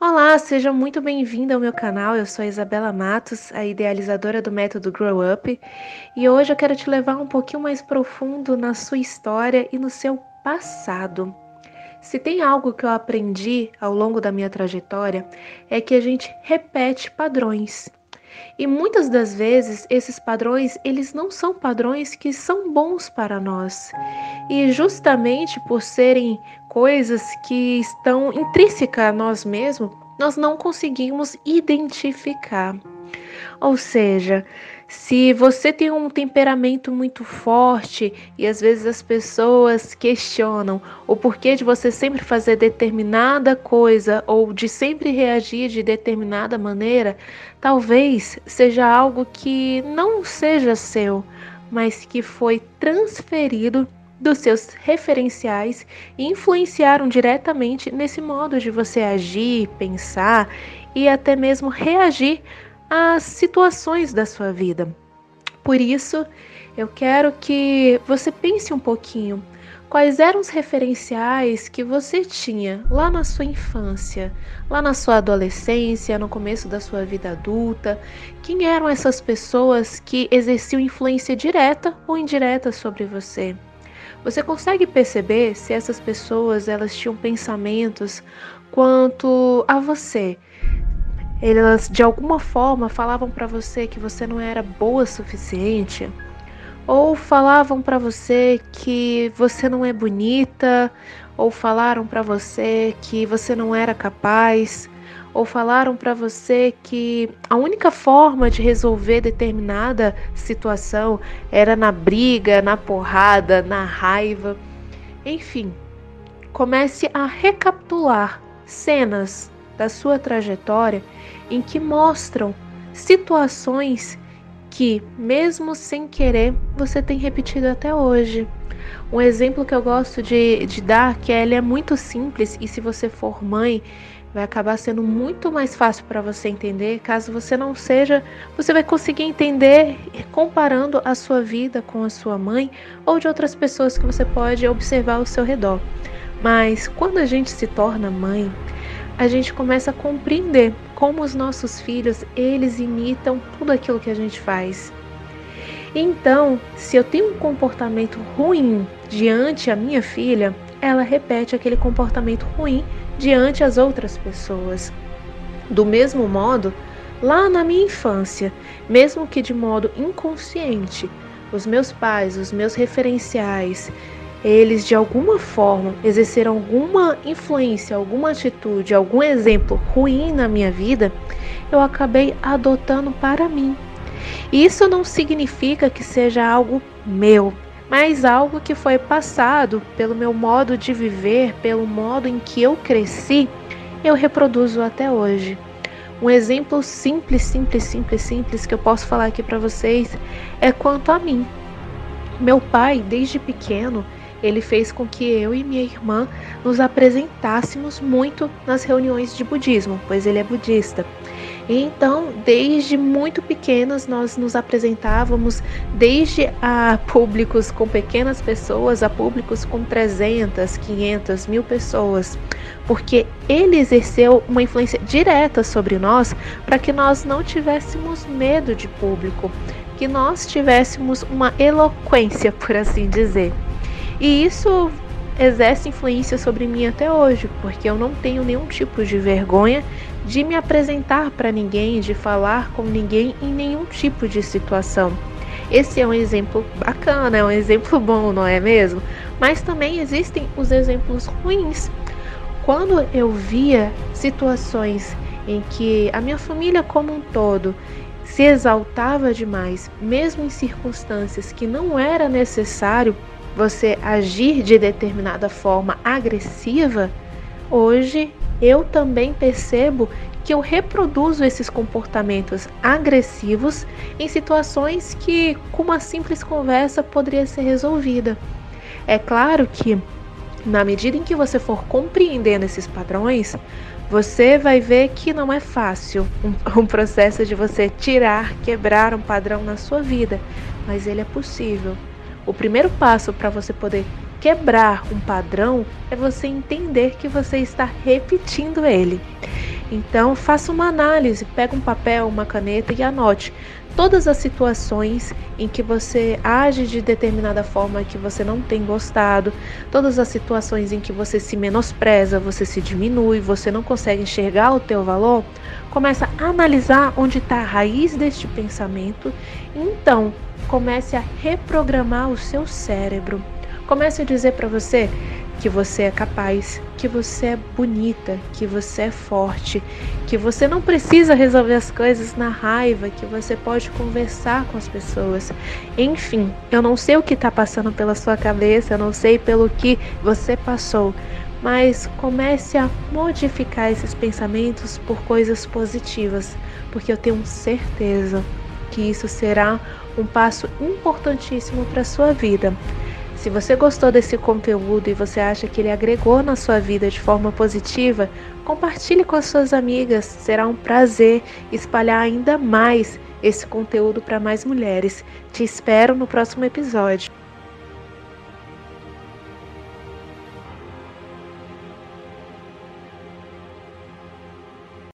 Olá, seja muito bem-vinda ao meu canal. Eu sou a Isabela Matos, a idealizadora do método Grow Up, e hoje eu quero te levar um pouquinho mais profundo na sua história e no seu passado. Se tem algo que eu aprendi ao longo da minha trajetória, é que a gente repete padrões. E muitas das vezes esses padrões, eles não são padrões que são bons para nós. E justamente por serem coisas que estão intrínsecas a nós mesmos, nós não conseguimos identificar. Ou seja, se você tem um temperamento muito forte e às vezes as pessoas questionam o porquê de você sempre fazer determinada coisa ou de sempre reagir de determinada maneira, talvez seja algo que não seja seu, mas que foi transferido dos seus referenciais e influenciaram diretamente nesse modo de você agir, pensar e até mesmo reagir as situações da sua vida. Por isso, eu quero que você pense um pouquinho quais eram os referenciais que você tinha lá na sua infância, lá na sua adolescência, no começo da sua vida adulta. Quem eram essas pessoas que exerciam influência direta ou indireta sobre você? Você consegue perceber se essas pessoas elas tinham pensamentos quanto a você? Elas de alguma forma falavam para você que você não era boa o suficiente, ou falavam para você que você não é bonita, ou falaram para você que você não era capaz, ou falaram para você que a única forma de resolver determinada situação era na briga, na porrada, na raiva. Enfim, comece a recapitular cenas da sua trajetória em que mostram situações que, mesmo sem querer, você tem repetido até hoje. Um exemplo que eu gosto de, de dar, que ele é muito simples e se você for mãe, vai acabar sendo muito mais fácil para você entender. Caso você não seja, você vai conseguir entender comparando a sua vida com a sua mãe ou de outras pessoas que você pode observar ao seu redor. Mas quando a gente se torna mãe, a gente começa a compreender como os nossos filhos, eles imitam tudo aquilo que a gente faz. Então, se eu tenho um comportamento ruim diante a minha filha, ela repete aquele comportamento ruim diante as outras pessoas. Do mesmo modo, lá na minha infância, mesmo que de modo inconsciente, os meus pais, os meus referenciais, eles de alguma forma exerceram alguma influência, alguma atitude, algum exemplo ruim na minha vida, eu acabei adotando para mim. Isso não significa que seja algo meu, mas algo que foi passado pelo meu modo de viver, pelo modo em que eu cresci, eu reproduzo até hoje. Um exemplo simples, simples, simples, simples que eu posso falar aqui para vocês é quanto a mim. Meu pai, desde pequeno, ele fez com que eu e minha irmã nos apresentássemos muito nas reuniões de budismo, pois ele é budista. Então, desde muito pequenas, nós nos apresentávamos desde a públicos com pequenas pessoas a públicos com 300, 500, mil pessoas, porque ele exerceu uma influência direta sobre nós para que nós não tivéssemos medo de público, que nós tivéssemos uma eloquência, por assim dizer. E isso exerce influência sobre mim até hoje, porque eu não tenho nenhum tipo de vergonha de me apresentar para ninguém, de falar com ninguém em nenhum tipo de situação. Esse é um exemplo bacana, é um exemplo bom, não é mesmo? Mas também existem os exemplos ruins. Quando eu via situações em que a minha família como um todo se exaltava demais, mesmo em circunstâncias que não era necessário você agir de determinada forma agressiva, hoje eu também percebo que eu reproduzo esses comportamentos agressivos em situações que, com uma simples conversa, poderia ser resolvida. É claro que, na medida em que você for compreendendo esses padrões, você vai ver que não é fácil um, um processo de você tirar, quebrar um padrão na sua vida, mas ele é possível. O primeiro passo para você poder quebrar um padrão é você entender que você está repetindo ele. Então, faça uma análise, pega um papel, uma caneta e anote todas as situações em que você age de determinada forma que você não tem gostado, todas as situações em que você se menospreza, você se diminui, você não consegue enxergar o teu valor, começa a analisar onde está a raiz deste pensamento, então comece a reprogramar o seu cérebro. Comece a dizer para você que você é capaz, que você é bonita, que você é forte, que você não precisa resolver as coisas na raiva, que você pode conversar com as pessoas. Enfim, eu não sei o que está passando pela sua cabeça, eu não sei pelo que você passou, mas comece a modificar esses pensamentos por coisas positivas, porque eu tenho certeza que isso será um passo importantíssimo para a sua vida. Se você gostou desse conteúdo e você acha que ele agregou na sua vida de forma positiva, compartilhe com as suas amigas. Será um prazer espalhar ainda mais esse conteúdo para mais mulheres. Te espero no próximo episódio.